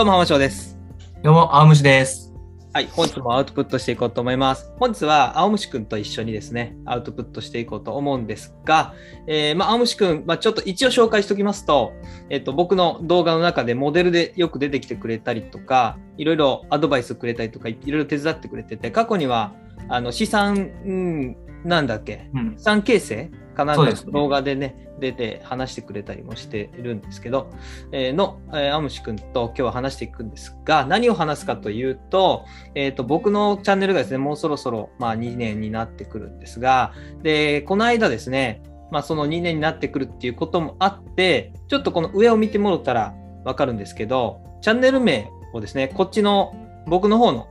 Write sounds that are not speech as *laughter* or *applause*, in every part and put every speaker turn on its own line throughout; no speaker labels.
どうも、浜翔です。
どうも、青虫です。
はい、本日もアウトプットしていこうと思います。本日は青虫くんと一緒にですね、アウトプットしていこうと思うんですが、えーまあ、青虫くん、まあ、ちょっと一応紹介しておきますと、えっと、僕の動画の中でモデルでよく出てきてくれたりとか、いろいろアドバイスくれたりとか、いろいろ手伝ってくれてて、過去には、あの、資産、うん、なんだっけ、
うん
資産形成かなんか
そうですね。
動画でね、出て話してくれたりもしているんですけど、えーの、えー、アムシ君と今日は話していくんですが、何を話すかというと、えっ、と、僕のチャンネルがですね、もうそろそろ、まあ、2年になってくるんですが、で、この間ですね、まあ、その2年になってくるっていうこともあって、ちょっとこの上を見てもらったらわかるんですけど、チャンネル名をですね、こっちの僕の方の、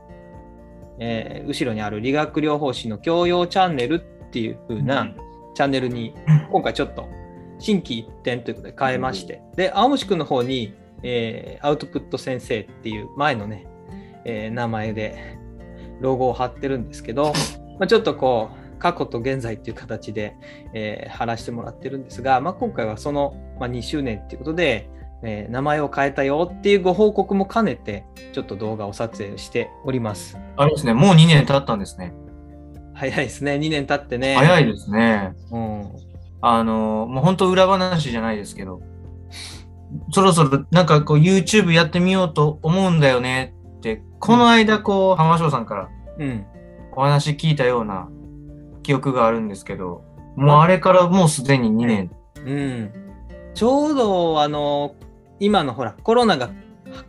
えー後ろにある理学療法士の教養チャンネルっていう風なチャンネルに今回ちょっと新規一点ということで変えまして、で、青虫くんの方に、えーアウトプット先生っていう前のね、えー名前でロゴを貼ってるんですけど、*laughs* まあ、ちょっとこう、過去と現在っていう形で、えー貼らせてもらってるんですが、まあ、今回はその、まあ、2周年っていうことで、えー名前を変えたよっていうご報告も兼ねて、ちょっと動画を撮影しております。
あれですね、もう2年経ったんですね。
早いですね、2年経ってね。
早いですね。
うん。
あの、もう本当裏話じゃないですけど、そろそろなんかこう YouTube やってみようと思うんだよねって、この間こう、浜翔さんから
うん。
お話聞いたような記憶があるんですけど、もうあれからもうすでに2年。
うん、ちょうどあの今のほらコロナが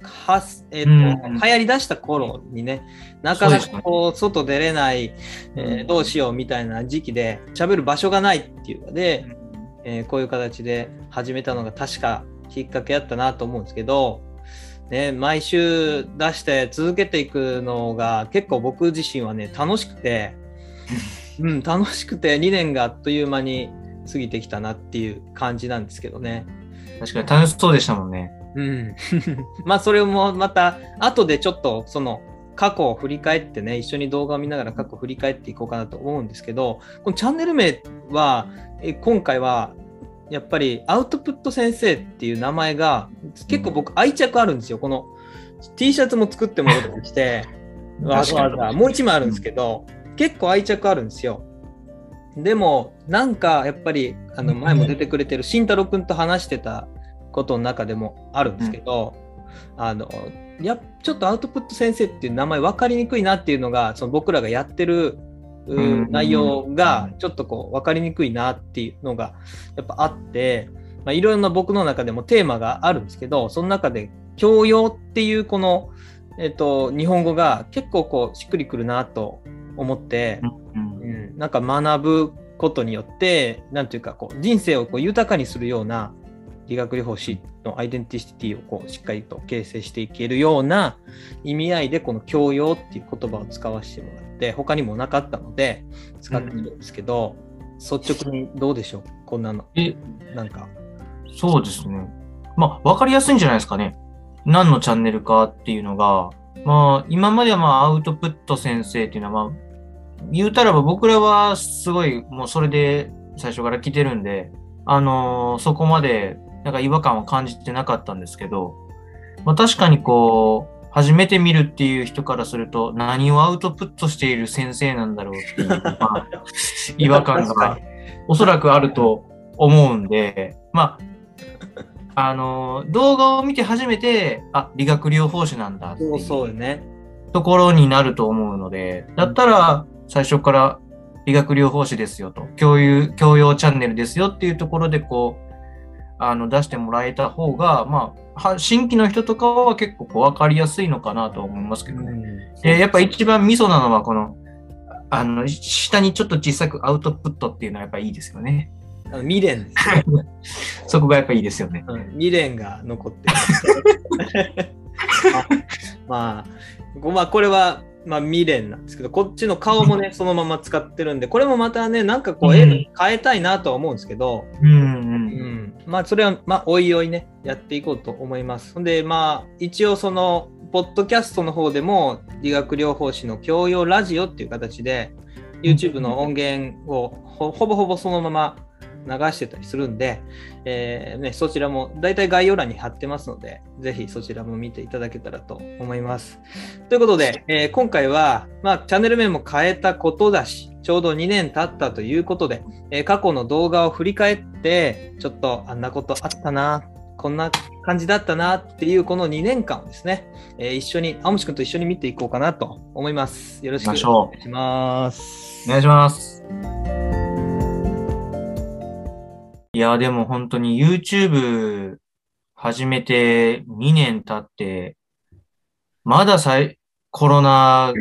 はえっと
うん。
流行りだした頃にねなかなかこう外出れない、えーどうしようみたいな時期で喋る場所がないっていうので、えーこういう形で始めたのが確かきっかけやったなと思うんですけど、ね、毎週出して続けていくのが結構僕自身はね楽しくて、うん、楽しくて2年があっという間に過ぎてきたなっていう感じなんですけどね。
確かに楽しそうでしたもんね。
うん、*laughs* まあそれもまた後でちょっとその過去を振り返ってね一緒に動画を見ながら過去を振り返っていこうかなと思うんですけどこのチャンネル名はえ今回はやっぱりアウトプット先生っていう名前が結構僕愛着あるんですよ。この T シャツも作ってもらったりして。わざわざ。もう一枚あるんですけど結構愛着あるんですよ。でもなんかやっぱりあの前も出てくれてる慎太郎くんと話してたことの中でもあるんですけど、あのやちょっとアウトプット先生っていう名前分かりにくいなっていうのがその僕らがやってるう
うん。
内容がちょっとこう分かりにくいなっていうのがやっぱあって、まあ、いろんな僕の中でもテーマがあるんですけどその中で教養っていうこの、えっと日本語が結構こうしっくりくるなと思って、
うん。
うん、なんか学ぶことによって、なんていうかこう人生をこう豊かにするような理学療法士のアイデンティティをこうしっかりと形成していけるような意味合いでこの教養っていう言葉を使わせてもらって他にもなかったので使ってるんですけど、率直にどうでしょう？こんなの
え、
なんか
そうですね。まあ、わかりやすいんじゃないですかね。何のチャンネルかっていうのが、まあ、今まではまあ、アウトプット先生っていうのは、まあ、言うたらば僕らはすごい、もうそれで最初から来てるんで、あのーそこまで、なんか違和感は感じてなかったんですけど、まあ確かにこう、初めて見るっていう人からすると、何をアウトプットしている先生なんだろうっていう、まあ、*laughs* 違和感がおそらくあると思うんで、まあ、あの、動画を見て初めて、あ、理学療法士なんだって
そう
い
そうよね。
ところになると思うので、だったら最初から理学療法士ですよと、共有、教養チャンネルですよっていうところでこう、あの、出してもらえた方が、まあ、は新規の人とかは結構こう分かりやすいのかなと思いますけどね。で、やっぱ一番ミソなのはこの、あの、下にちょっと小さくアウトプットっていうのはやっぱいいですよね。
あの未練。*laughs*
そこがやっぱいいですよね。
うん。未練が残ってる。*laughs* まあ、ごまあ、これは、まあ、未練なんですけど、こっちの顔もね、そのまま使ってるんで、これもまたね、なんかこう、
うん。
絵変えたいなとは思うんですけど、
うん、
まあ、それは、まあ、おいおいね、やっていこうと思います。で、まあ、一応、その、ポッドキャストの方でも、理学療法士の教養ラジオっていう形で、YouTube の音源をほほぼほぼそのまま流してたりするんで、えーね、そちらも大体概要欄に貼ってますので、ぜひそちらも見ていただけたらと思います。ということで、えー今回は、まあ、チャンネル名も変えたことだし、ちょうど2年経ったということで、えー過去の動画を振り返って、ちょっとあんなことあったな、こんな感じだったなっていうこの2年間をですね、えー一緒に、青虫くんと一緒に見ていこうかなと思います。よろしくお願いします。
お願いします。いや、でも本当に YouTube 始めて2年経って、まださいコロナ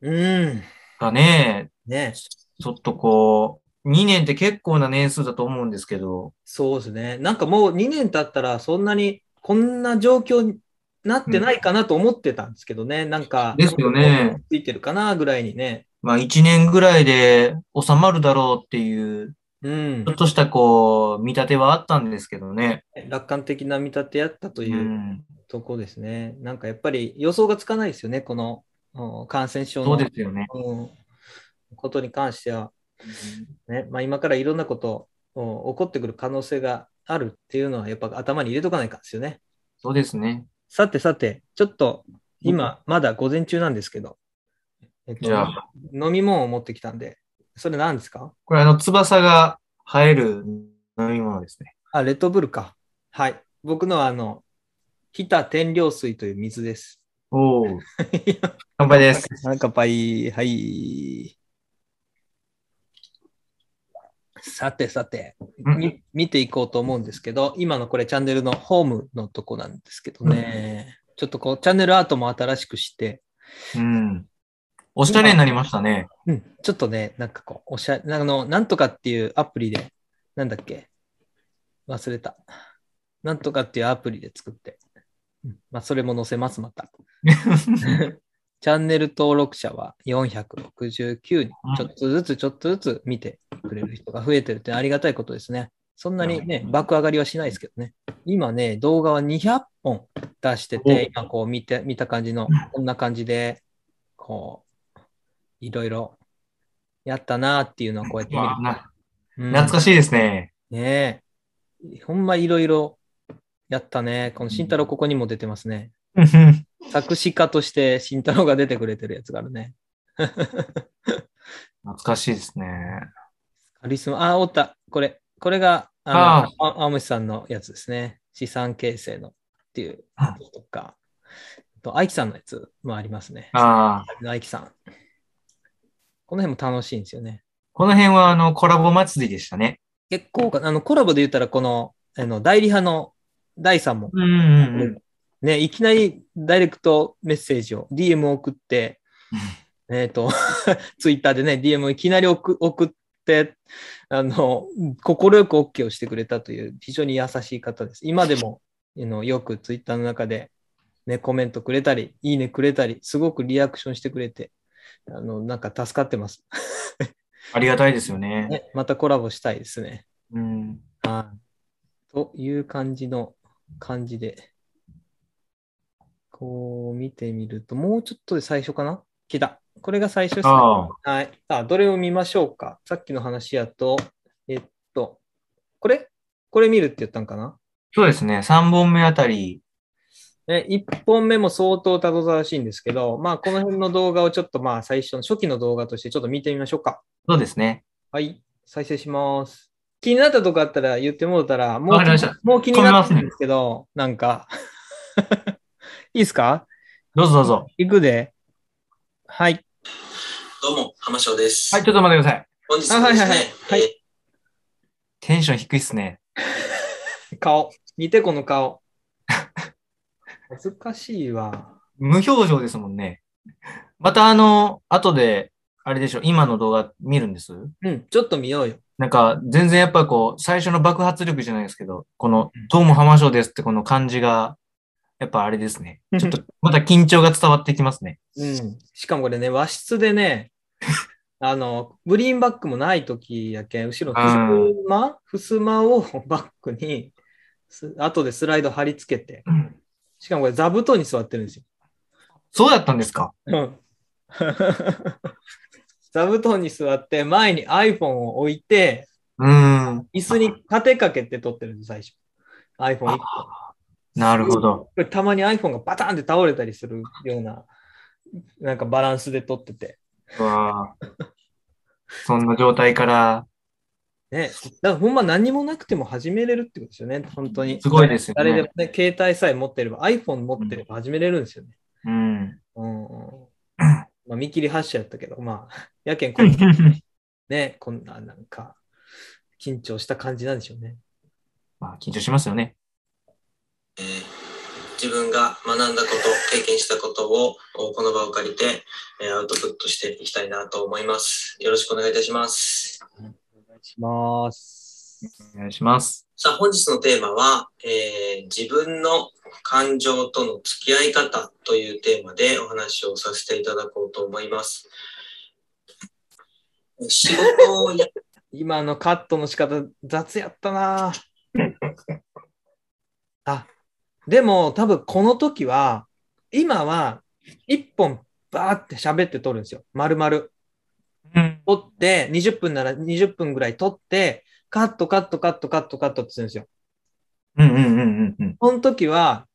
うん。
がね、
ね
ちょっとこう、2年って結構な年数だと思うんですけど、
そうですね。なんかもう2年経ったらそんなにこんな状況になってないかなと思ってたんですけどね。なんか、
ですよね。
ついてるかなぐらいにね。
まあ1年ぐらいで収まるだろうっていう、
うん
ちょっ。としたこう、見立てはあったんですけどね。
楽観的な見立てやったと
う。
いうんとこですね。なんかやっぱり予想がつかないですよね。このうん感染症
そ
の
うですよね。
うんことに関しては。ねまあ、今からいろんなことうん起こってくる可能性があるっていうのはやっぱ頭に入れとかないかんですよね。
そうですね。
さてさて、ちょっと今まだ午前中なんですけど、えっと
じゃあ、
飲み物を持ってきたんで、それ何ですか？
これあの、翼が生える飲み物ですね。
あ、レッドブルか。はい。僕のはあの、日田天領水という水です。
おお。*laughs* 乾杯です。
乾杯。はい。さてさて、見ていこうと思うんですけど、今のこれチャンネルのホームのとこなんですけどね、ちょっとこうチャンネルアートも新しくして、
うん。おしゃれになりましたね。
うん、ちょっとね、なんかこう、おしゃあの、なんとかっていうアプリで、なんだっけ？忘れた。なんとかっていうアプリで作って、うん。まあ、それも載せます、また。*laughs* チャンネル登録者は469人、
うん
ちょっとずつちょっとずつ見てくれる人が増えてるってありがたいことですね。そんなにね、爆上がりはしないですけどね。今ね、動画は200本出してて、今こう見て、見た感じの、こんな感じで、こう、いろいろやったなっていうのをこうやって見る
懐かしいですね。
ねえ。ほんまいろいろやったね。この慎太郎ここにも出てますね。作詞家として慎太郎が出てくれてるやつがあるね。*laughs*
懐かしいですね。
カリスマ、あ、おった。これ、これが、あの、あ青虫さんのやつですね。資産形成のっていうとか、と、愛樹さんのやつもありますね。
ああ。
愛樹さん。この辺も楽しいんですよね。
この辺はあの、コラボ祭りでしたね。
結構、あの、コラボで言ったら、この、あの、代理派の第さんも
うんうんうん。
ね、いきなりダイレクトメッセージを、DM を送って、えっ、と、*laughs* ツイッターでね、DM をいきなり送送って、あの、快く OK をしてくれたという非常に優しい方です。今でも、あのよくツイッターの中で、ね、コメントくれたり、いいねくれたり、すごくリアクションしてくれて、あの、なんか助かってます。*laughs*
ありがたいですよね。
ね、またコラボしたいですね。
うん。
はい。という感じの感じで、こう見てみると、もうちょっとで最初かな？来た。これが最初ですね。
あ
はい。あ、どれを見ましょうか？さっきの話やと、えっと、これ？これ見るって言ったんかな？
そうですね。3本目あたり。
ね、1本目も相当たどたらしいんですけど、まあ、この辺の動画をちょっとまあ、最初の初期の動画としてちょっと見てみましょうか。
そうですね。
はい。再生します。気になったとこあったら言ってもらったら、もうもう気になってるんですけど、なんか、*laughs* いいですか？
どうぞどうぞ。
行くで。はい。
どうも、浜翔です。
はい、ちょっと待ってください。
本日はですね、
あはいはいはい
テンション低いっすね。
顔。見て、この顔。*laughs* 恥ずかしいわ。
無表情ですもんね。またあの、後で、あれでしょ、今の動画見るんです？
うん、ちょっと見ようよ。
なんか、全然やっぱこう、最初の爆発力じゃないですけど、この、どうも浜翔ですってこの感じが、やっぱあれですね。ちょっと、また緊張が伝わってきますね。
うん。しかもこれね、和室でね、あの、グリーンバックもない時やけん、後ろふすま、ふすまをバックに、す後でスライド貼り付けて、しかもこれ座布団に座ってるんですよ。
そうだったんですか？
うん。*laughs* 座布団に座って、前に iPhone を置いて、
うん。
椅子に立てかけて撮ってるんです、最初。iPhone1 個。
なるほど。
たまに iPhone がバタンって倒れたりするような、なんかバランスで撮ってて。
うわあそんな状態から、
ね。だからほんま何もなくても始めれるってことですよね、本当に。
すごいですよね
誰でもね、携帯さえ持ってれば、iPhone 持ってれば始めれるんですよね。
うん。
うんうん。まあ、見切り発車やったけど、まあ、やけんこんな、*laughs* ね、こんななんか、緊張した感じなんでしょうね。
まあ、緊張しますよね。
えー自分が学んだこと、経験したことをおこの場を借りて、えーアウトプットしていきたいなと思います。よろしくお願いいたします。
お願いします。
お願いします。
さあ、本日のテーマは、えー自分の感情との付き合い方というテーマでお話をさせていただこうと思います。仕事をや *laughs*
今のカットの仕方、雑やったな *laughs* あ、でも多分この時は、今は一本バーって喋って撮るんですよ。丸々。
うん。
撮って、20分なら20分ぐらい撮って、カットカットカットカットカットってするんですよ。
うんうんうんうんうん。
この時は、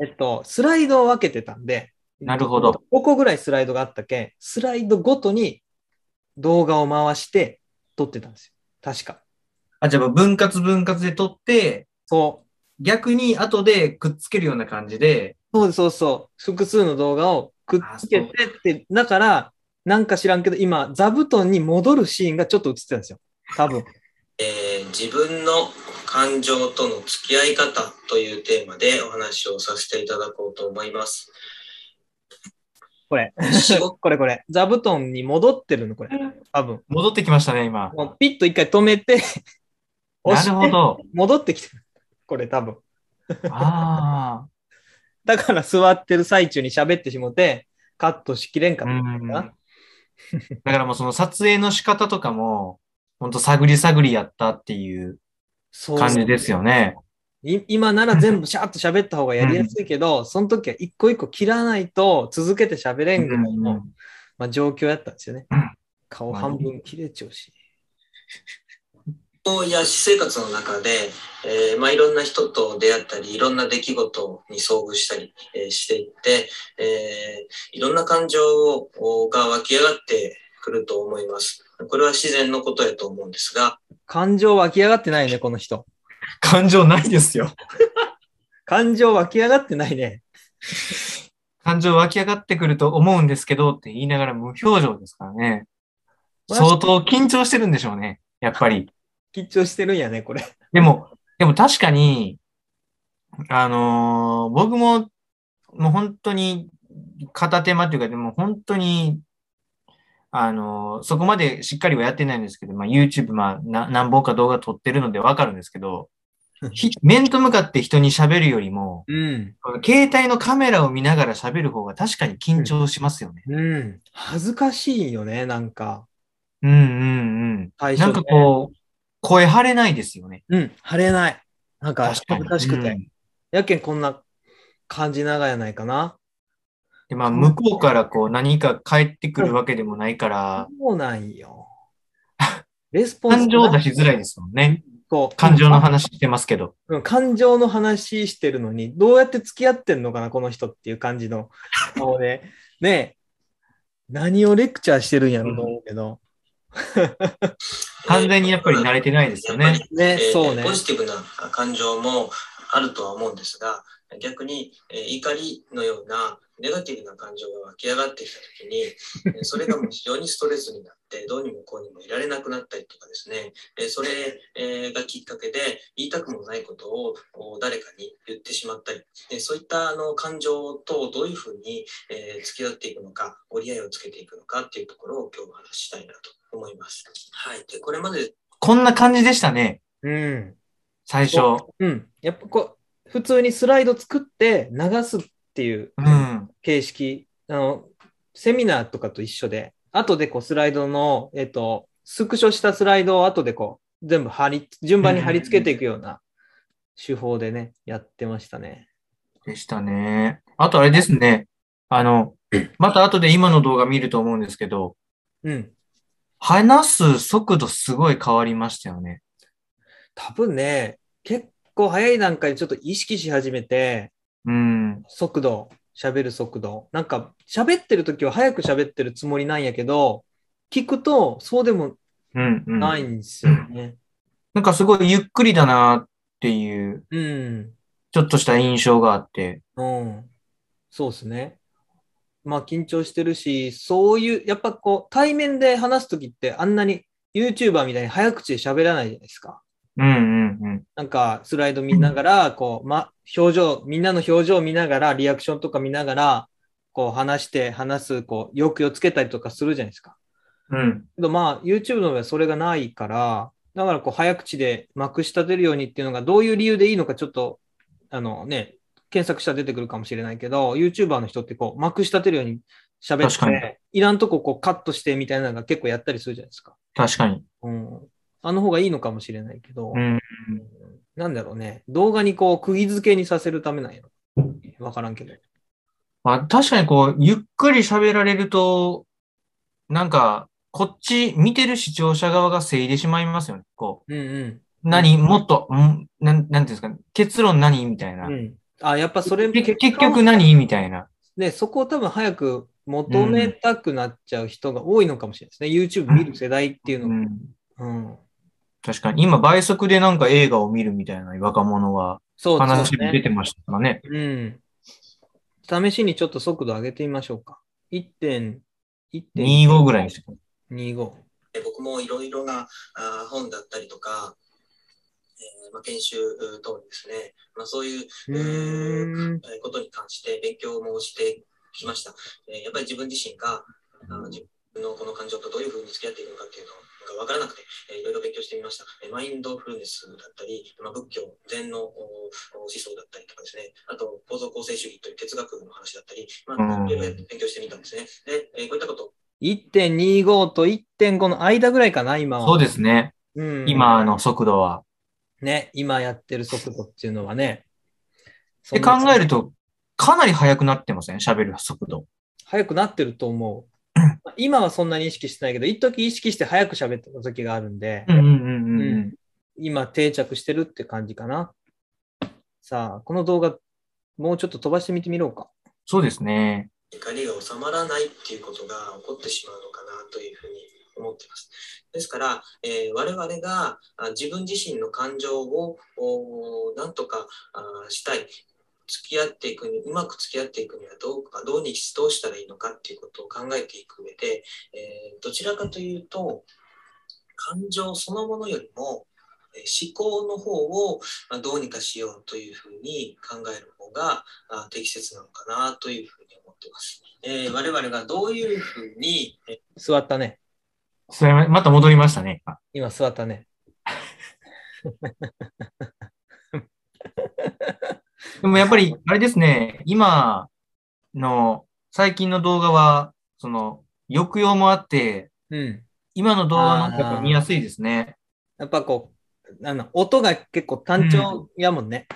えっと、スライドを分けてたんで、
なるほど。
5個ぐらいスライドがあったけ？ん、スライドごとに動画を回して撮ってたんですよ。確か。
あ、じゃあ分割分割で撮って、
そう。
逆に後でくっつけるような感じで、
そうそうそう。複数の動画をくっつけてって、だから、なんか知らんけど、今、座布団に戻るシーンがちょっと映ってたんですよ。多分。*laughs*
えー自分の感情との付き合い方というテーマでお話をさせていただこうと思います。
これ。*laughs* これこれ。座布団に戻ってるの、これ。多分。
戻ってきましたね、今。
もうピッと一回止めて、押
な
して
るほど。
戻ってきてる。これ多分。
あ
だから座ってる最中に喋ってしもて、カットしきれんか
あ。
った
うんん。
だ
だからもうその撮影の仕方とかも、ほんと探り探りやったっていう感じですよね。
い今なら全部シャーッと喋った方がやりやすいけど、その時は一個一個切らないと続けて喋れんぐらいの、
うん
まあ、状況やったんですよね
うん。
顔半分切れちゃうし。
や私生活の中で、えーまあ、いろんな人と出会ったり、いろんな出来事に遭遇したり、えーしていって、えーいろんな感情をが湧き上がってくると思います。これは自然のことやと思うんですが、
感情湧き上がってないね、この人。
感情ないですよ。*laughs*
感情湧き上がってないね。
感情湧き上がってくると思うんですけどって言いながら無表情ですからね。相当緊張してるんでしょうね。やっぱり。
緊張してるんやね、これ。
でも、でも確かに、あのー僕も、もう本当に片手間というか、でも本当に、あのーそこまでしっかりはやってないんですけど、まあ YouTube、まあな何本か動画撮ってるのでわかるんですけど、*laughs* ひ面と向かって人に喋るよりも、
うん。
携帯のカメラを見ながら喋る方が確かに緊張しますよね。
うん。恥ずかしいよね、なんか。
うんうんうん。
最初、
なんかこう、声張れないですよね。
うん、晴れない。なんか、恥ずかしくて。
うん
やけんこんな感じ長やないかな。
で、まあ、向こうからこう何か返ってくるわけでもないから、
そうなんよ。*laughs* レスポンス
感情を出しづらいですもんね。
こう
感情の話してますけど。
うん感情の話してるのに、どうやって付き合ってんのかな、この人っていう感じの *laughs* 顔で。ねえ、何をレクチャーしてるんやろうと思うけど。*laughs*
完全にやっぱり慣れてないですよね。
ね、
えー
そうね
ポ。ジティブな感情もあるとは思うんですが、逆に、えー怒りのようなネガティブな感情が湧き上がってきたときに、えーそれがもう非常にストレスになって、どうにもこうにもいられなくなったりとかですね、えーそれえーがきっかけで言いたくもないことをお誰かに言ってしまったり、でそういったあの感情とどういうふうに、えー付き合っていくのか、折り合いをつけていくのかっていうところを今日お話ししたいなと思います。はい。で、これまで
こんな感じでしたね、
うん。
最初。
うん。やっぱこう、普通にスライド作って流すっていう
うん。
形式、あの、セミナーとかと一緒で、後でこうスライドの、えっと、スクショしたスライドを後でこう、全部貼り、順番に貼り付けていくような手法でね、やってましたね。
でしたね。あとあれですね。あの、*clears throat* また後で今の動画見ると思うんですけど、
うん。
話す速度すごい変わりましたよね。
多分ね、結構早い段階でちょっと意識し始めて、
うん。
速度、喋る速度。なんか、喋ってる時は早く喋ってるつもりなんやけど、聞くとそうでも
うん、うん。
ないんですよね。
なんかすごいゆっくりだなっていう、
うん。
ちょっとした印象があって。
うん。そうですね。まあ緊張してるし、そういう、やっぱこう、対面で話すときってあんなに YouTuber みたいに早口で喋らないじゃないですか。
うん、うん、うん。
なんかスライド見ながら、こう、ま、表情、みんなの表情を見ながら、リアクションとか見ながら、こう話して、話す、こう、抑揚つけたりとかするじゃないですか。
うん。
けどまあ、YouTube の場合はそれがないから、だからこう、早口でまくし立てるようにっていうのがどういう理由でいいのかちょっと、あのね、検索したら出てくるかもしれないけど、YouTuber の人ってこう、まくし立てるように喋って、いらんとここうカットしてみたいなのが結構やったりするじゃないですか。
確かに。
うん。あの方がいいのかもしれないけど、
うん。
なんだろうね、動画にこう、釘付けにさせるためなんやろ。わからんけど。
まあ、確かにこう、ゆっくり喋られると、なんか、こっち見てる視聴者側がせいでしまいますよね。こ
うんうん。
う、何、もっと、ん？なん、なんていうんですか、結論何？みたいな。
うん。あ、やっぱそれ、
け結局何？みたいな。
で、そこを多分早く求めたくなっちゃう人が多いのかもしれないですね。YouTube 見る世代っていうのが。
うん。
うん。
確かに。今、倍速でなんか映画を見るみたいな若者が
そう
話に出
ね。
てましたからね。
うん。試しにちょっと速度上げてみましょうか。1.25
25ぐらいにして。
25。
え僕もいろいろなあ本だったりとか、えーまあ、研修等にですね、まあ、そういうことに関して勉強もしてきました。えーやっぱり自分自身があ自分のこの感情とどういうふうに付き合っていくのかっていうのが分からなくて、えーいろいろ勉強してみました。えーマインドフルネスだったり、まあ、仏教、禅の思想だったりとかですね、あと構造構成主義という哲学の話だったり、まあ、
うん
いろいろ勉強してみたんですね。で、えーこういったこと
1.25と1.5の間ぐらいかな、今は。
そうですね。
うん。
今の速度は。
ね、今やってる速度っていうのはね。
で考えると、かなり速くなってません？喋る速度。
早くなってると思う。今はそんなに意識してないけど、一時意識して早く喋ってた時があるんで。今定着してるって感じかな。さあ、この動画、もうちょっと飛ばしてみてみろうか。
そうですね。
怒りが収まらないっていうことが起こってしまうのかなというふうに思っています。ですから、えー我々があ自分自身の感情をなんとかしたい。付き合っていくに、うまく付き合っていくにはどうか、どうに、どうしたらいいのかっていうことを考えていく上で、えーどちらかというと、感情そのものよりも、えー思考の方をまあどうにかしようというふうに考える方があ適切なのかなというふうに思っています。えー我々がどういうふうに、え
座ったね。
それまた戻りましたね。あ
今座ったね。*laughs*
でもやっぱり、あれですね、今の最近の動画は、その、抑揚もあって、
うん。
今の動画の方が見やすいですね。
やっぱこう、あの音が結構単調やもんね。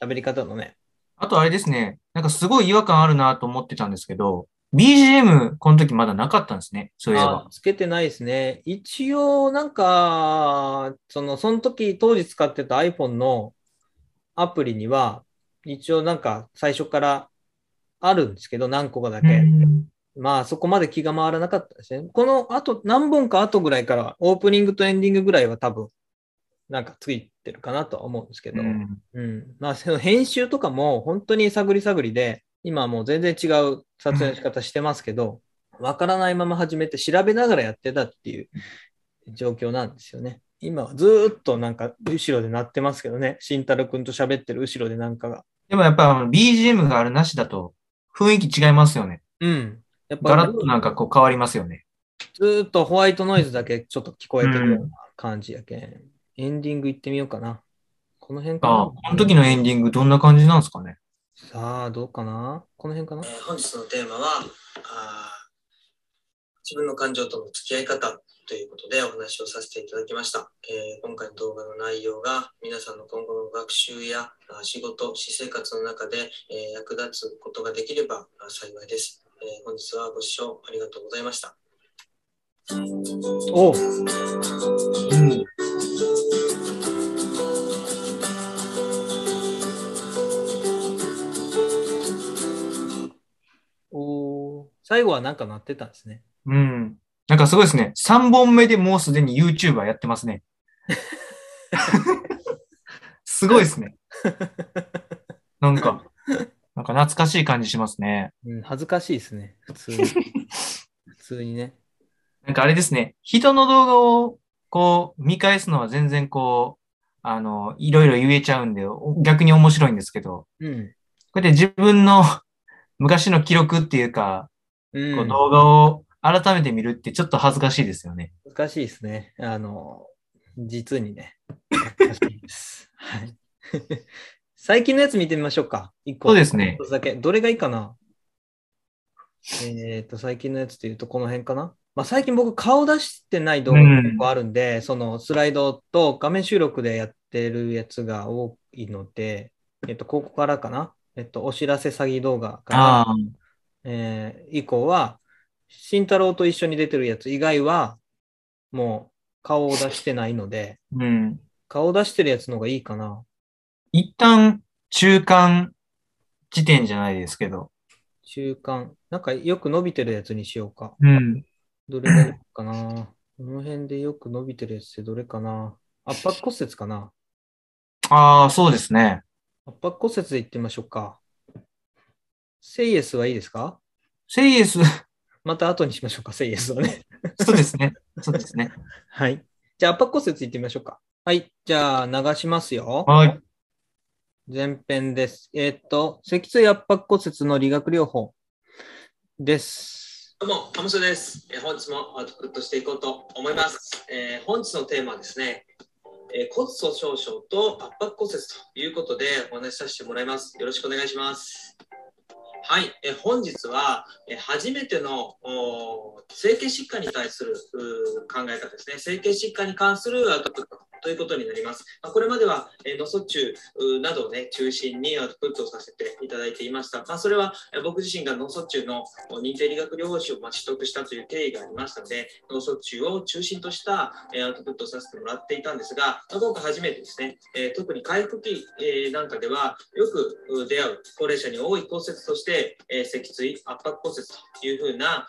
喋り方のね。
あとあれですね、なんかすごい違和感あるなと思ってたんですけど、BGM この時まだなかったんですね。そういえば
あ。つけてないですね。一応、なんか、その、その時、当時使ってた iPhone のアプリには、一応なんか最初からあるんですけど、何個かだけ。
うん
まあ、そこまで気が回らなかったですね。この後、何本か後ぐらいから、オープニングとエンディングぐらいは多分、なんかついてるかなとは思うんですけど、
うん
うん。まあ、その編集とかも本当に探り探りで、今はもう全然違う撮影の仕方してますけど、わからないまま始めて調べながらやってたっていう状況なんですよね。今はずーっとなんか後ろで鳴ってますけどね。慎太郎くんと喋ってる後ろでなんかが。
でもやっぱあの BGM があるなしだと雰囲気違いますよね。
うん。やっ
ガラ
ぱ
ッとなんかこう変わりますよね。
ずーっとホワイトノイズだけちょっと聞こえてるような感じやけん。エンディング行ってみようかな。この辺かな。
ああ、この時のエンディングどんな感じなんですかね。
さあ、どうかな？この辺かな？
ー本日のテーマはあー自分の感情との付き合い方ということでお話をさせていただきました、えー、今回の動画の内容が皆さんの今後の学習や仕事私生活の中で、えー、役立つことができれば幸いです、えー、本日はご視聴ありがとうございました。
おう。
ん。
最後はなんか鳴ってたんですね。
うん。なんかすごいですね。3本目でもうすでに YouTuber やってますね。すごいですね。なんか、なんか懐かしい感じしますね。
うん、恥ずかしいですね。普通に。*laughs* 普通にね。
なんかあれですね。人の動画をこう見返すのは全然こう、あの、いろいろ言えちゃうんで、お逆に面白いんですけど、
うん。
こうやって自分の *laughs* 昔の記録っていうか、
うん、
こう動画を改めて見るってちょっと恥ずかしいですよね。
難しいですね。あの、実にね。難しいです。*laughs* はい。最近のやつ見てみましょうか。一個。
そうですね
だけ。どれがいいかな？えっ、と、最近のやつで言うとこの辺かな。まあ、最近僕顔出してない動画が結構あるんで、そのスライドと画面収録でやってるやつが多いので、えっ、と、ここからかな。えっ、と、お知らせ詐欺動画から、えー以降は、慎太郎と一緒に出てるやつ以外は、もう顔を出してないので、
うん。
顔を出してるやつの方がいいかな。
一旦中間時点じゃないですけど。
中間。なんかよく伸びてるやつにしようか。
うん。
どれがいいかな。この辺でよく伸びてるやつってどれかな。圧迫骨折かな。
ああ、そうですね。
圧迫骨折でいってみましょうか。セイエスはいいですか？
セイエス、
また後にしましょうか、セイエスをね。
そうですね。そうですね。*laughs*
はい。じゃあ圧迫骨折いってみましょうか。はい。じゃあ流しますよ。
はい。
前編です。えーっと、脊椎圧迫骨折の理学療法です。
どうも、ハムスです。えー本日もアウトプットしていこうと思います。えー本日のテーマはですね、えー骨粗鬆症と圧迫骨折ということでお話しさせてもらいます。よろしくお願いします。はい、え本日は、え初めてのお整形疾患に対する考え方ですね。整形疾患に関するアウトプットということになります。まあこれまでは、えー、脳卒中などをね、中心にアウトプットをさせていただいていました。まあ、それは、えー僕自身が脳卒中の認定理学療法士をまあ取得したという経緯がありましたので、脳卒中を中心としたえーアウトプットをさせてもらっていたんですが、まあ今回初めてですね、えー特に回復期、えーなんかではよくう出会う高齢者に多い骨折として、えー脊椎圧迫骨折というふうな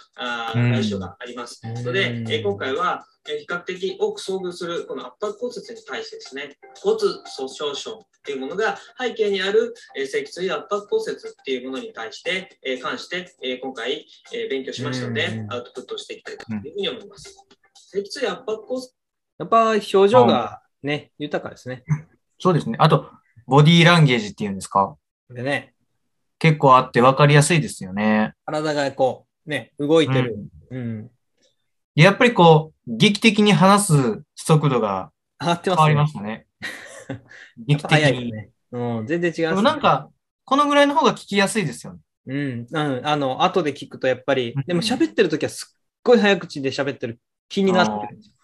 対象があります。ので、えー今回はえー比較的多く遭遇するこの圧迫骨折に対してですね、骨粗鬆症っていうものが背景にある、えー脊椎圧迫骨折っていうものに対して、えー関して、えー今回、えー勉強しましたので
う、ん
アウトプットをしていきたいというふうに思います。脊椎圧迫骨
やっぱ表情がね、豊かですね。
そうですね。あと、ボディーランゲージっていうんですか？
でね、
結構あって分かりやすいですよね。
体がこう、ね、動いてる。うん。
でやっぱりこう、劇的に話す速度が変わり
ますね。
ましたね。*laughs* 劇
ぱ
的に。
ね。うん、全然違い
で
ます、
もなんか、このぐらいの方が聞きやすいですよね。
うん、うん、あの、後で聞くとやっぱり
うん、
でも喋ってる時はすっごい早口で喋ってる気になってるんですよ。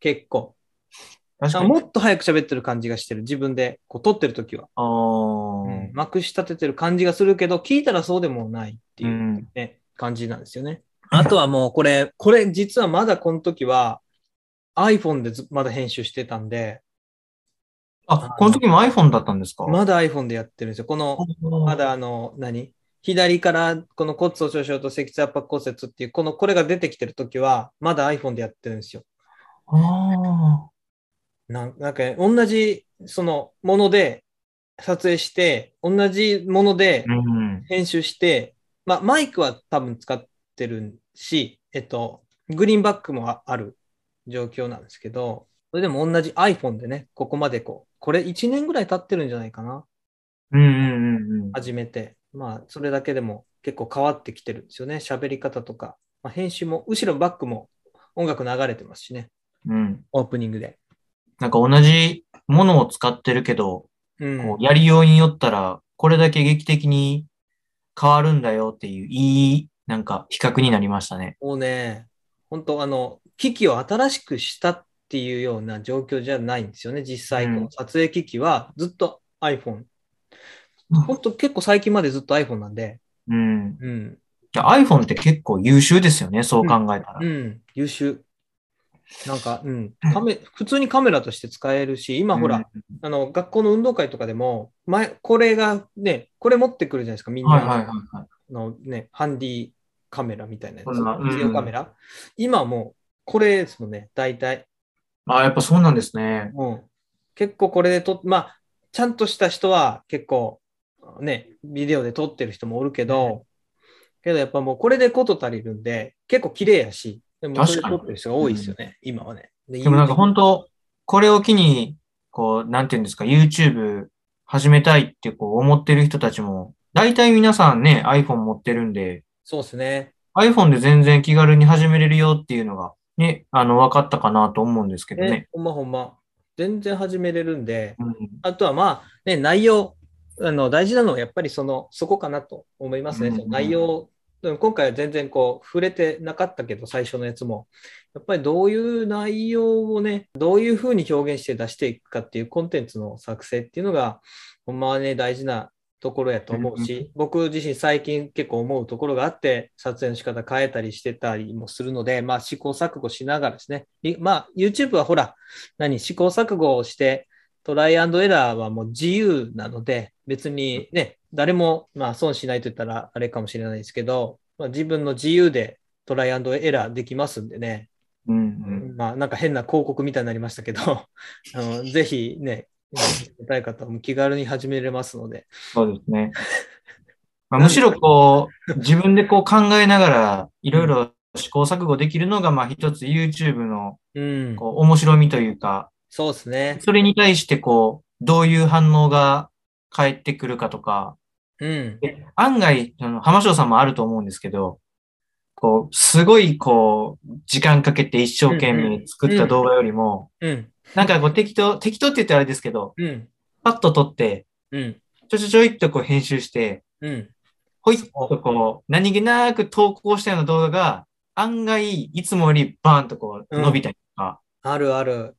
結構。あ
確かに。
もっと早く喋ってる感じがしてる。自分でこう撮ってる時は。
あー
まくし立ててる感じがするけど、聞いたらそうでもないって
う。
いうんね、感じなんですよね。*laughs* あとはもうこれ、これ実はまだこの時は iPhone でずまだ編集してたんで、
あ、この時も iPhone だったんですか？
まだ iPhone でやってるんですよ。この、まだあの、何？左からこの骨粗鬆症と脊椎圧迫骨折っていう、この、これが出てきてる時は、まだ iPhone でやってるんですよ。
あ
なんなんかね、同じそのもので撮影して、同じもので。編集して、まあ、マイクは多分使ってるし、えっと、グリーンバックもあある状況なんですけど、それでも同じ iPhone でね、ここまでこう、これ1年ぐらい経ってるんじゃないかな、
うんうんうんうん。
始めて。まあ、それだけでも結構変わってきてるんですよね。喋り方とか、まあ、編集も、後ろバックも音楽流れてますしね、
うん。
オープニングで。
なんか同じものを使ってるけど、
うん
こうやりようによったら、これだけ劇的に変わるんだよっていう、いい、なんか比較になりましたね。
もうね、本当あの、機器を新しくしたっていうような状況じゃないんですよね。実際、
うん
この撮影機器はずっと iPhone。
うん
本当結構最近までずっと iPhone なんで、
うん。
うん、
iPhone って結構優秀ですよね、そう考えたら。
うん、優秀。なんか、うん、カメ、普通にカメラとして使えるし、今ほら、あの、学校の運動会とかでも、前、これがね、これ持ってくるじゃないですか、みん
うん。はい
な
はいはいはい。
のね、ハンディカメラみたいなやつ、ビデオカメラ。今もう、これですもんね、大体。
あ、やっぱそうなんですね。
うん。結構これで撮っ、まあ、ちゃんとした人は結構、ね、ビデオで撮ってる人もおるけど、けどやっぱもうこれでこと足りるんで、結構綺麗やし、でもそれ撮ってる人が多いですよね、今はね。で
でもなんか本当、これを機に、こう、なんていうんですか、YouTube 始めたいってこう思ってる人たちも、大体皆さんね、iPhone 持ってるんで、
そうですね。
iPhone で全然気軽に始めれるよっていうのが、ね、あの、分かったかなと思うんですけど
ね
ね。
ほんまほんま。全然始めれるんで、
うん
あとはまあ、ね、内容、あの、大事なのはやっぱりその、そこかなと思いますね。
うん
その内容、うん今回は全然こう、触れてなかったけど、最初のやつも。やっぱりどういう内容をね、どういうふうに表現して出していくかっていうコンテンツの作成っていうのが、ほんまはね、大事なところやと思うし、僕自身最近結構思うところがあって、撮影の仕方変えたりしてたりもするので、まあ試行錯誤しながらですね。いまあ YouTube はほら、何、試行錯誤をして、トライアンドエラーはもう自由なので、別にね、誰もまあ損しないと言ったらあれかもしれないですけど、まあ、自分の自由でトライアンドエラーできますんでね、
うんうん。
まあなんか変な広告みたいになりましたけど、*laughs* あのぜひね、見たい方も気軽に始めれますので、
そうですね。*laughs* まあ、むしろこう、自分でこう考えながら、いろいろ試行錯誤できるのが、まあ一つ YouTube の
うん、
こう面白みというか、
そうですね。
それに対してこう、どういう反応が返ってくるかとか、
うん、
で案外、あの浜翔さんもあると思うんですけど、こう、すごいこう、時間かけて一生懸命作った動画よりも、
うん、
なんかこう適当、適当って言ったらあれですけど、
うん、
パッと撮って、
うん、
ちょちょちょいっとこう編集して、
うん。
ほいっとこう、何気なく投稿したような動画が、案外、いつもよりバーンとこう、
うん
伸びたりとか、
あるある。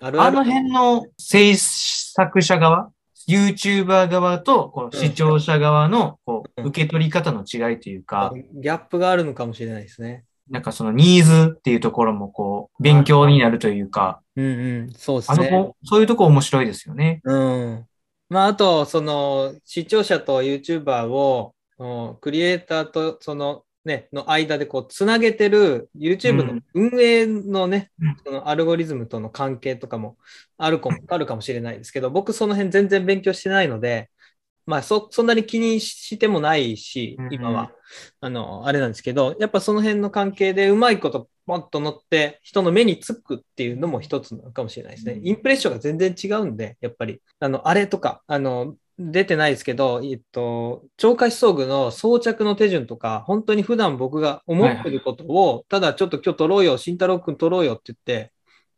あるある。
あの辺の制作者側、YouTuber 側とこう視聴者側のこ
う
うん受け取り方の違いというか、
ギャップがあるのかもしれないですね。
なんかそのニーズっていうところもこう、勉強になるというか、
うんうん、そうです
あのそういうとこ面白いですよね。
うん。まあ、あと、その、視聴者と YouTuber を、うんクリエイターと、その、ね、の間でこう、つなげてる YouTube の運営のね、
うん。
そのアルゴリズムとの関係とかもあるかも、あるかもしれないですけど、僕その辺全然勉強してないので、まあ、そ、そんなに気にしてもないし
うん、
今は。あの、あれなんですけど、やっぱその辺の関係でうまいことポンと乗って人の目につくっていうのも一つかもしれないですね。
うん
インプレッションが全然違うんで、やっぱり。あの、あれとか、あの、出てないですけど、えっと、超過思想具の装着の手順とか、本当に普段僕が思ってることを、ただちょっと今日撮ろうよ、慎太郎くん撮ろうよって言って、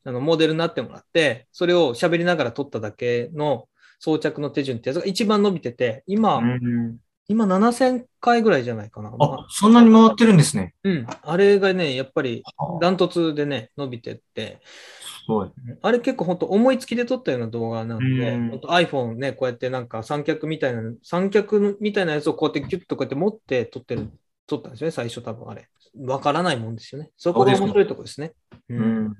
あの、モデルになってもらって、それを喋りながら撮っただけの装着の手順ってやつが一番伸びてて、今、
うん
今7000回ぐらいじゃないかな。
あ、そんなに回ってるんですね。
うん。あれがね、やっぱり
はあ
ダントツでね、伸びてって、
すごい。
あれ結構本当思いつきで撮ったような動画なんで、
うん
iPhone ね、こうやってなんか三脚みたいな、三脚みたいなやつをこうやってギュッとこうやって持って撮ってる、撮ったんですよね、最初多分あれ。わからないもんですよね。そこが面白いとこですね。う
うんん。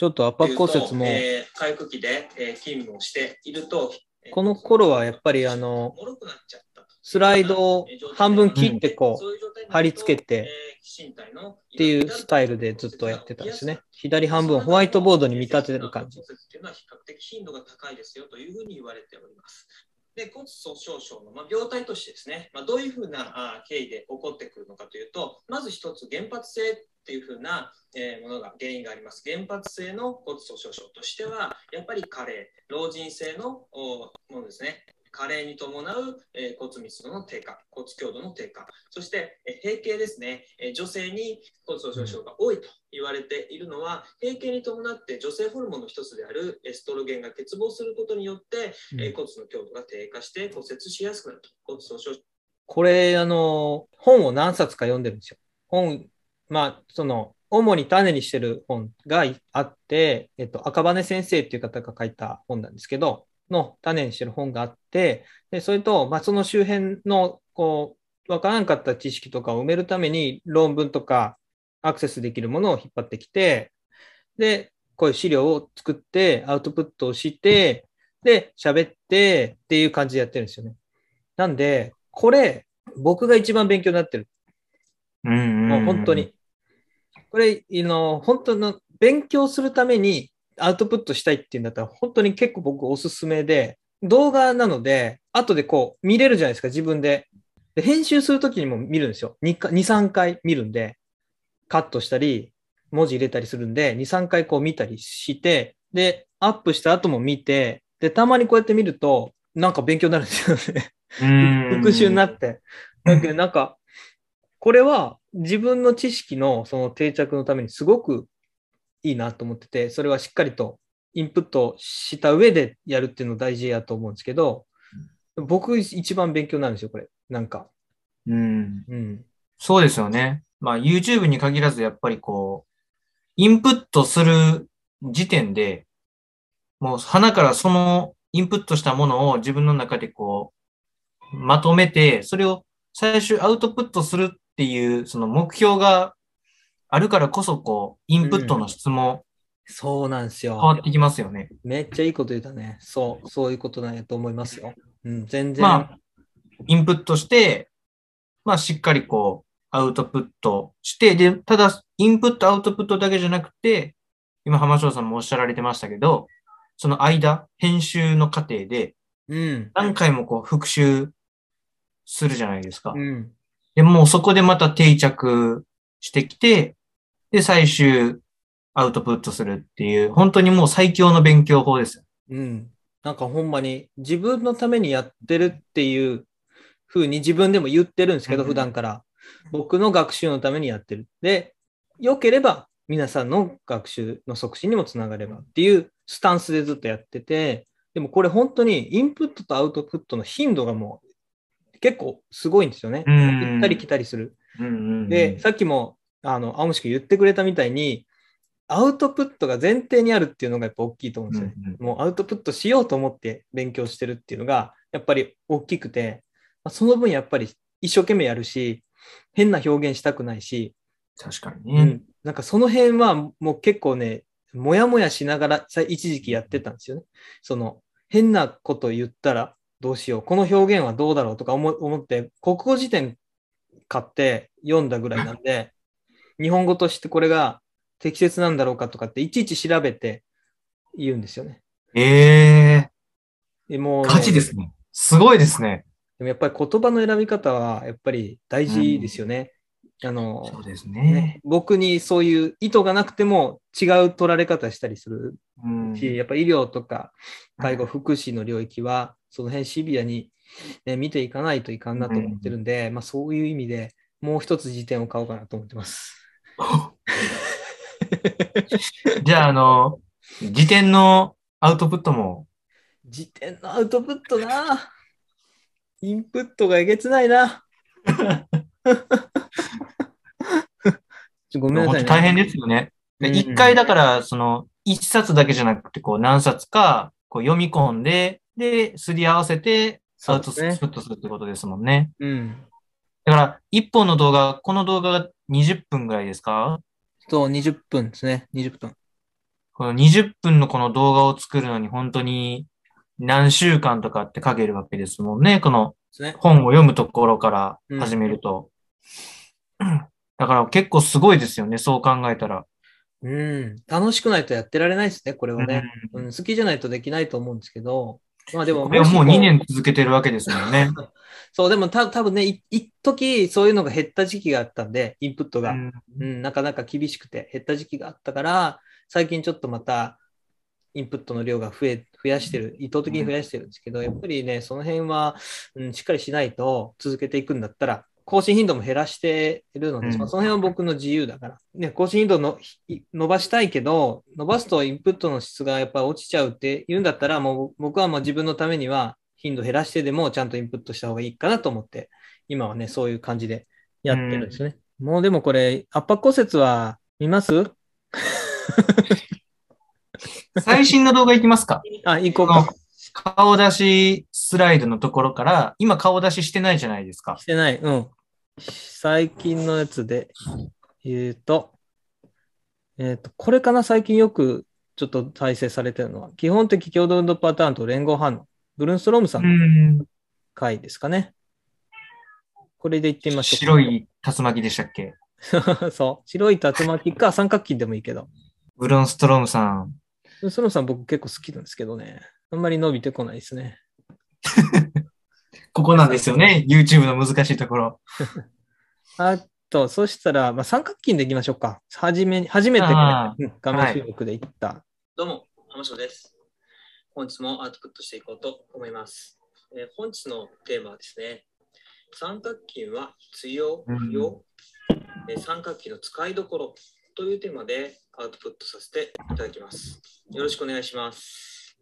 ちょっと圧迫骨折も、
えー、回復期で、えー勤務をしていると、えー
この頃はやっぱりあの、スライドを半分切ってこう、
そういう状態にな
貼り付けて、っていうスタイルでずっとやってたんですね。左半分ホワイトボードに見立てる感じ。
っていうのは比較的頻度が高いですよというふうに言われております。で骨粗しょう症の、まあ、病態としてですね、まあ、どういうふうなあ経緯で起こってくるのかというと、まず一つ原発性っていうふうな、えーものが原因があります。原発性の骨粗しょう症としては、やっぱり加齢、老人性のおものですね。加齢に伴う、えー骨密度の低下、骨強度の低下、そして、えー閉経ですね、えー女性に骨粗しょう症が多いと言われているのは、閉経に伴って女性ホルモンの一つであるエストロゲンが欠乏することによって、えー骨の強度が低下して骨折しやすくなると。骨粗しょう
これ、あの、本を何冊か読んでるんですよ。本、まあ、その、主に種にしてる本があって、えっと、赤羽先生っていう方が書いた本なんですけど、の種にしてる本があって、で、それと、まあ、その周辺の、こう、わからんかった知識とかを埋めるために論文とかアクセスできるものを引っ張ってきて、で、こういう資料を作って、アウトプットをして、で、喋ってっていう感じでやってるんですよね。なんで、これ、僕が一番勉強になってる。
うんうん
もう本当に。。これ、あの、本当の勉強するためにアウトプットしたいっていうんだったら、本当に結構僕おすすめで、動画なので、後でこう見れるじゃないですか、自分で。で編集するときにも見るんですよ。2, 2、3回見るんで、カットしたり、文字入れたりするんで、2、3回こう見たりして、で、アップした後も見て、で、たまにこうやって見ると、なんか勉強になるんですよね。
うん *laughs*
復習になって。だけどなんか、これは自分の知識のその定着のためにすごくいいなと思ってて、それはしっかりとインプットした上でやるっていうの大事やと思うんですけど、僕一番勉強になるんですよ、これ。なんか。
うん。
うん。
そうですよね。まあ YouTube に限らずやっぱりこう、インプットする時点で、もう鼻からそのインプットしたものを自分の中でこう、まとめて、それを最終アウトプットするっていうその目標があるからこそこう、インプットの質も
そうなんですよ。
変わってきますよね。
めっちゃいいこと言ったね。そう、そういうことなんやと思いますよ。うん、全然。
まあ、インプットして、まあ、しっかりこう、アウトプットして、で、ただ、インプット、アウトプットだけじゃなくて、今、浜翔さんもおっしゃられてましたけど、その間、編集の過程で、
うん。
何回もこう、復習するじゃないですか。
うん。
で、もうそこでまた定着してきて、で、最終、アウトプットするっていう、本当にもう最強の勉強法ですよ。
うん。なんかほんまに自分のためにやってるっていう風に自分でも言ってるんですけど、
うん
普段から。僕の学習のためにやってる。で、良ければ皆さんの学習の促進にもつながればっていうスタンスでずっとやってて、でもこれ本当にインプットとアウトプットの頻度がもう結構すごいんですよね。
うん
行ったり来たりする。
うんうんうん
で、さっきも、あの、青虫くん言ってくれたみたいに、アウトプットが前提にあるっていうのがやっぱ大きいと思うんですよね。
うんうん
もうアウトプットしようと思って勉強してるっていうのが、やっぱり大きくて、まあその分やっぱり一生懸命やるし、変な表現したくないし、
確かにね。
うん、なんかその辺はもう結構ね、もやもやしながらさ一時期やってたんですよね。その変なこと言ったらどうしよう、この表現はどうだろうとか思思って、国語辞典買って読んだぐらいなんで、*laughs* 日本語としてこれが適切なんだろうかとかっていちいち調べて言うんですよね。
ええ
でもうね
ガチですね。すごいですね。
でもやっぱり言葉の選び方はやっぱり大事ですよね。あの、
そうです
ね。
ね。
僕にそういう意図がなくても違う取られ方したりする
うん。
し、やっぱ医療とか介護福祉の領域は、その辺シビアに、ね、見ていかないといかんなと思ってるんで、まあそういう意味でもう一つ辞典を買おうかなと思ってます。*laughs*
じゃあ、あの、辞典のアウトプットも、
辞典のアウトプットな。インプットがえげつないな *laughs* ちょごめんなさい、ね。
大変ですよね。で
うん
一回だから、その、一冊だけじゃなくて、こう、何冊か、こう、読み込んで、で、すり合わせて、アウトプットするってことですもんね。
うん。
だから、一本の動画、この動画が20分ぐらいですか？
そう、20分ですね。20分。
この20分のこの動画を作るのに本当に何週間とかってかけるわけですもんね。この。本を読むところから始めると。*laughs* だから結構すごいですよね。そう考えたら。
うん。楽しくないとやってられないですね、これはね。
うん
うん、好きじゃないとできないと思うんですけど。まあでも、
これをもう
しこ
2年続けてるわけですもんね。*laughs*
そう、でもた多分ね、い一時そういうのが減った時期があったんで、インプットが。
うん
うん、なかなか厳しくて減った時期があったから、最近ちょっとまたインプットの量が増え、増やしてる、意図的に増やしてるんですけど、やっぱりね、その辺は、うん、しっかりしないと続けていくんだったら、更新頻度も減らしているので、
うん
まあその辺は僕の自由だから。ね、更新頻度のひ伸ばしたいけど、伸ばすとインプットの質がやっぱり落ちちゃうって言うんだったら、もう僕はもう自分のためには頻度減らしてでもちゃんとインプットした方がいいかなと思って、今はね、そういう感じでやってるんですよね。もうでもこれ、圧迫骨折は見ます？*laughs*
最新の動画いきますか？
あ、行こうか。
顔出しスライドのところから、今顔出ししてないじゃないですか。
してない。うん。最近のやつで言うと、えっ、と、これかな最近よくちょっと再生されてるのは、基本的共同運動パターンと連合反応。ブルーンストロームさんの
ん。
回ですかね。これで言ってみましょうか。
白い竜巻でしたっけ？*laughs*
そう。白い竜巻か三角筋でもいいけど。
ブロンストロームさん。
そのさん僕結構好きなんですけどね。あんまり伸びてこないですね。*laughs*
ここなんですよね。YouTube の難しいところ。*laughs*
あと、そしたら、まあ、三角筋でいきましょうか。はじめに、初めてこれ
あ
うん画面収録でいった。
どうも、浜翔です。本日もアウトプットしていこうと思います。えー本日のテーマはですね、三角筋は必要、
うん
不要、えー三角筋の使いどころというテーマでアウトプットさせていただきます。よろしくお願いします。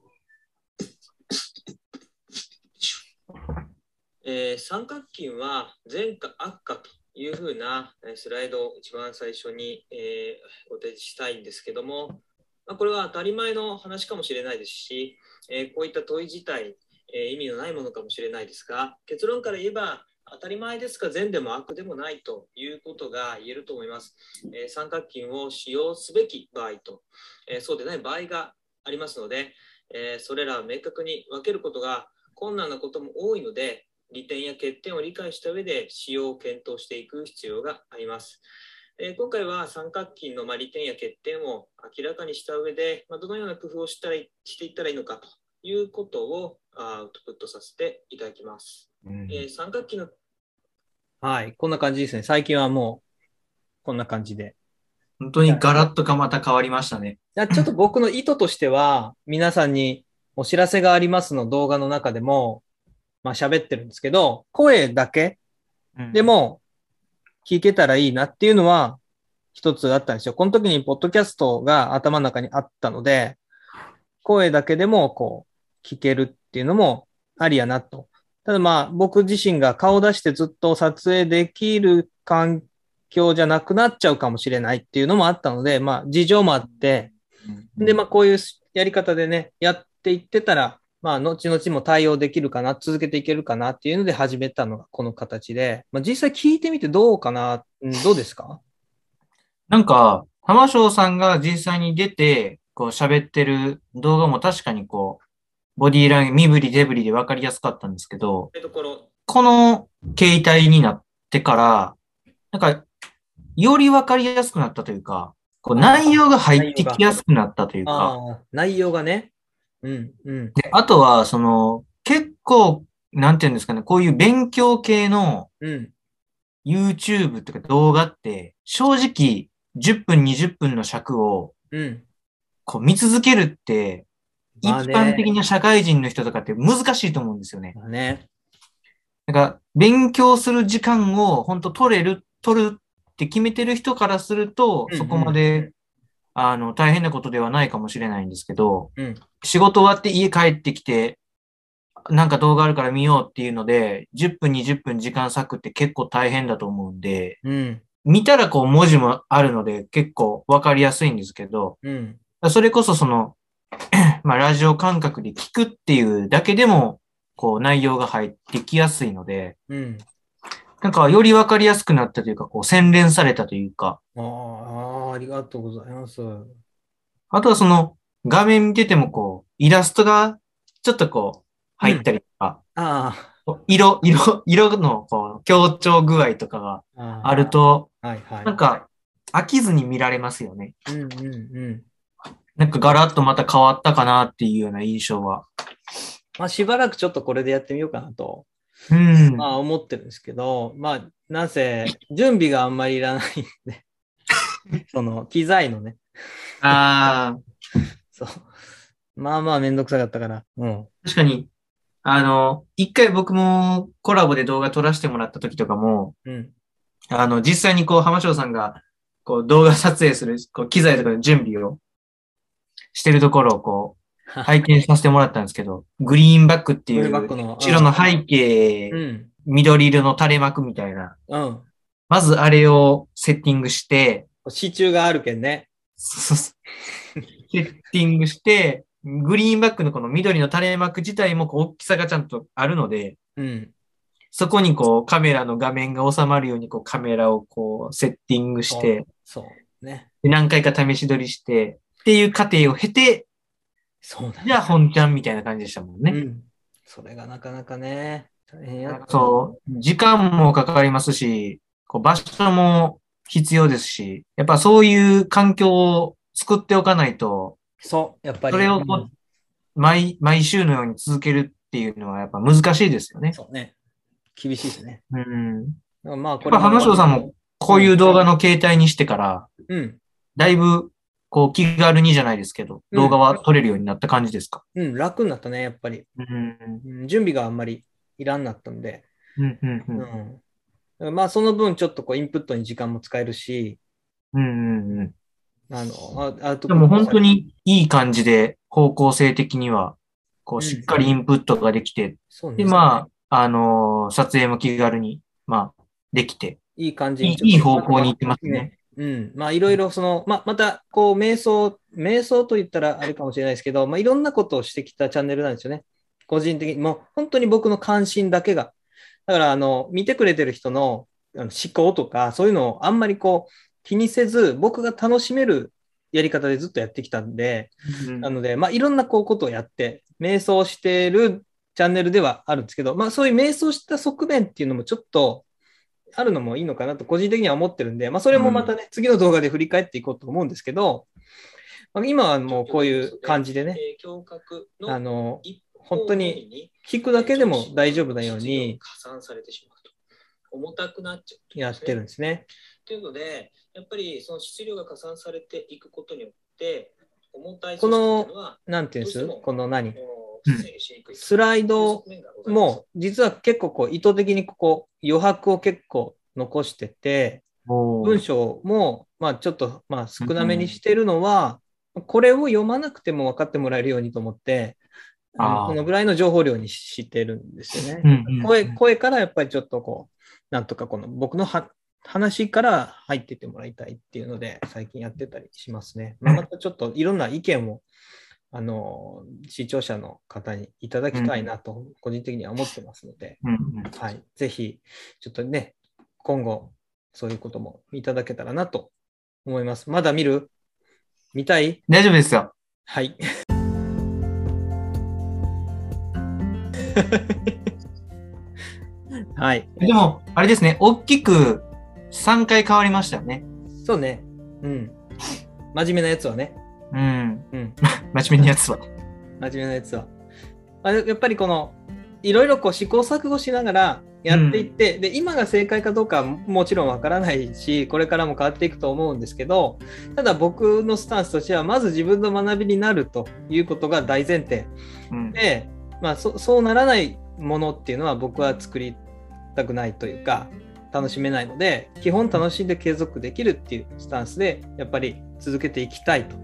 えー三角筋は善か悪かというふうなスライドを一番最初に、えーご提示したいんですけども、まあ、これは当たり前の話かもしれないですし、えーこういった問い自体、えー意味のないものかもしれないですが、結論から言えば、当たり前ですが善でも悪でもないということが言えると思います。えー三角筋を使用すべき場合と、えーそうでない場合がありますので、えーそれらを明確に分けることが困難なことも多いので、利点や欠点を理解した上で使用を検討していく必要があります。えー今回は三角筋のまあ利点や欠点を明らかにした上で、まあ、どのような工夫をしたりしていったらいいのかということをあアウトプットさせていただきます。
うん
えー三角筋の
はい。こんな感じですね。最近はもう、こんな感じで。
本当にガラッとかまた変わりましたね。
いやちょっと僕の意図としては、皆さんにお知らせがありますの動画の中でも、まあ喋ってるんですけど、声だけでも聞けたらいいなっていうのは一つあったんですよ。この時にポッドキャストが頭の中にあったので、声だけでもこう聞けるっていうのもありやなと。ただまあ僕自身が顔出してずっと撮影できる環境じゃなくなっちゃうかもしれないっていうのもあったので、まあ事情もあって、
うん
でまあこういうやり方でね、やっていってたら、まあ後々も対応できるかな、続けていけるかなっていうので始めたのがこの形で、まあ実際聞いてみてどうかな、うんどうですか？
なんか、浜翔さんが実際に出て、こう喋ってる動画も確かにこう、ボディーライン、身振り手振りで分かりやすかったんですけど、
とこ
の形態になってから、なんか、より分かりやすくなったというか、こう内容が入ってきやすくなったというか、
ああ、内容がね。うん、うん。
で、あとは、その、結構、なんていうんですかね、こういう勉強系の
うん。
YouTube とか動画って、正直、10分、20分の尺を、
うん。
こう見続けるって、一般的な社会人の人とかって難しいと思うんですよね。
まあね。
なんか、勉強する時間を本当取れる、取るって決めてる人からするとそこまで、あの、大変なことではないかもしれないんですけど、
うん。
仕事終わって家帰ってきて、なんか動画あるから見ようっていうので、10分、20分時間割くって結構大変だと思うんで、
うん。
見たらこう文字もあるので結構わかりやすいんですけど、
うん。
それこそその、*clears throat* まあラジオ感覚で聞くっていうだけでも、こう内容が入ってきやすいので、
うん。
なんかよりわかりやすくなったというか、こう洗練されたというか、
ああ、ありがとうございます。
あとはその画面見ててもこう、イラストがちょっとこう入ったりとか、
あ
こう色、色、色のこう強調具合とかが
あ。
ある。と、
はいはい。
なんか飽きずに見られますよね。
うんうんうん。
なんかガラッとまた変わったかなっていうような印象は。
まあしばらくちょっとこれでやってみようかなと。
うん。
まあ思ってるんですけど、まあ、なぜ、準備があんまりいらないんで、*laughs* その、機材のね、
ああ、*laughs*
そう。まあまあめんどくさかったから、うん。
確かに、あの、一回僕もコラボで動画撮らせてもらった時とかも、
うん。
あの、実際にこう、浜翔さんが、こう、動画撮影する、こう、機材とかの準備をしてるところをこう、*laughs* 拝見させてもらったんですけど、グリーンバックっていう、白の背景
う、ん。
緑色の垂れ幕みたいな。
うん。
まずあれをセッティングして、
支柱があるけんね。
そうそうセッティングして、グリーンバックのこの緑の垂れ幕自体もこう大きさがちゃんとあるので、
うん。
そこにこうカメラの画面が収まるようにこうカメラをこうセッティングして、
そう。ね。
で何回か試し撮りして、っていう過程を経て、
そうだ
じゃあ本ちゃんみたいな感じでしたもんね。
うん。それがなかなかね、大変や。
そう、時間もかかりますし、こう場所も必要ですし、やっぱそういう環境を作っておかないと、
そう、やっぱり。
それをこう毎、毎週のように続けるっていうのはやっぱ難しいですよね。
そうね。厳しいですね。
うん。
まあ、こ
やっぱ浜城さんも、こういう動画の形態にしてから、
うん。
だいぶ、こう、気軽にじゃないですけど、
うん
動画は撮れるようになった感じですか？
うん、楽になったね、やっぱり。
うん。
うん準備があんまりいらんなったんで。
うん、うん、う。
うんん。まあ、その分、ちょっとこう、インプットに時間も使えるし、
うん、うん、うん。
あの、あ
でも本当にいい感じで、方向性的には、こう、しっかりインプットができて、
そうね
で、まあ、あのー撮影も気軽に、まあ、できて、
いい感じに
いいいい方向に行ってますね。
うん。まあ、いろいろその、まあ、また、こう、瞑想、瞑想と言ったらあれかもしれないですけど、まあ、いろんなことをしてきたチャンネルなんですよね。個人的に。もう、本当に僕の関心だけが。だから、あの、見てくれてる人の思考とか、そういうのをあんまりこう、気にせず、僕が楽しめるやり方でずっとやってきたんで、なので、まあ、いろんなこうことをやって、瞑想してるチャンネルではあるんですけど、まあ、そういう瞑想した側面っていうのもちょっとあるのもいいのかなと個人的には思ってるんで、まあ、それもまたね、次の動画で振り返っていこうと思うんですけど、まあ、今はもうこういう感じでね、あの、
一
本当に聞くだけでも大丈夫なように
加算されてしまうと。重たくなっちゃう、
やってるんですね。
というので、やっぱりその質量が加算されていくことによって、重たい
このなんていうんです？この何？スライドも実は結構こう意図的にここ余白を結構残してて、文章も、まあ、ちょっと、まあ、少なめにしてるのは、これを読まなくても分かってもらえるようにと思って、このぐらいの情報量にしてるんですよね。声声からやっぱりちょっとこう、なんとかこの僕のは話から入ってってもらいたいっていうので、最近やってたりしますね。まあ、またちょっといろんな意見を、あの、視聴者の方にいただきたいなと、個人的には思ってますので、
うんうん
はい。ぜひ、ちょっとね、今後、そういうこともいただけたらなと思います。まだ見る？見たい？
大丈夫ですよ。
はい。*laughs* はい。
でも、あれですね、大きく3回変わりましたよね。
そうね。うん。真面目なやつはね。
うん。
うん。*laughs*
真面目なやつは。
真面目なやつは。あやっぱりこの、いろいろこう試行錯誤しながらやっていって、で、今が正解かどうかはもちろんわからないし、これからも変わっていくと思うんですけど、ただ僕のスタンスとしては、まず自分の学びになるということが大前提。
うん。
で、まあそ、そうならないものっていうのは僕は作りたくないというか、楽しめないので、基本楽しんで継続できるっていうスタンスで、やっぱり続けていきたいと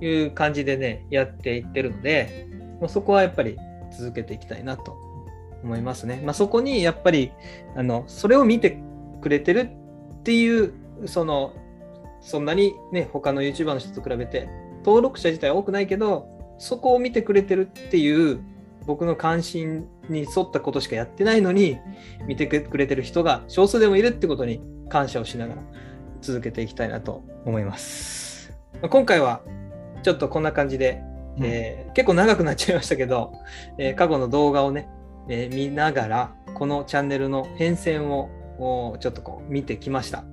いう感じでね、やっていってるので、もうそこはやっぱり続けていきたいなと思いますね。まあ、そこにやっぱり、あの、それを見てくれてるっていう、その、そんなにね、他の YouTuber の人と比べて、登録者自体多くないけど、そこを見てくれてるっていう、僕の関心に沿ったことしかやってないのに、見てくれてる人が少数でもいるってことに感謝をしながら続けていきたいなと思います。今回はちょっとこんな感じで、えー結構長くなっちゃいましたけど、えー過去の動画をね、えー見ながら、このチャンネルの変遷をおちょっとこう見てきました。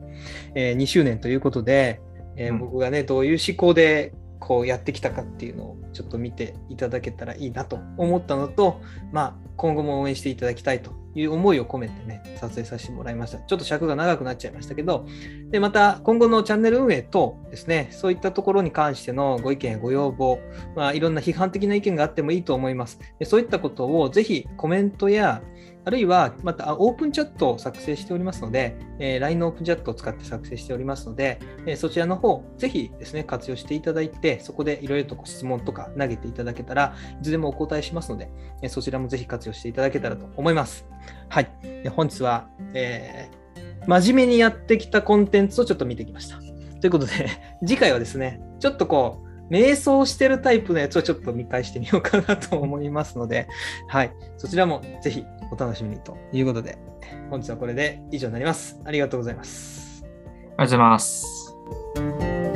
え2周年ということで、え僕がね、どういう思考でこうやってきたかっていうのをちょっと見ていただけたらいいなと思ったのと、まあ、今後も応援していただきたいという思いを込めてね、撮影させてもらいました。ちょっと尺が長くなっちゃいましたけど、で、また今後のチャンネル運営とですね、そういったところに関してのご意見ご要望、まあ、いろんな批判的な意見があってもいいと思います。でそういったことをぜひコメントや、あるいはまたオープンチャットを作成しておりますので、えー LINE のオープンチャットを使って作成しておりますので、えーそちらの方、ぜひですね、活用していただいて、そこでいろいろとご質問とか投げていただけたらいつでもお答えしますので、えーそちらもぜひ活用していただけたらと思います。はい。本日は、えー真面目にやってきたコンテンツをちょっと見てきました。ということで、*laughs* 次回はですね、ちょっとこう、瞑想してるタイプのやつをちょっと見返してみようかなと思いますので、はい。そちらもぜひお楽しみにということで、本日はこれで以上になります。ありがとうございます。
ありがとうございます。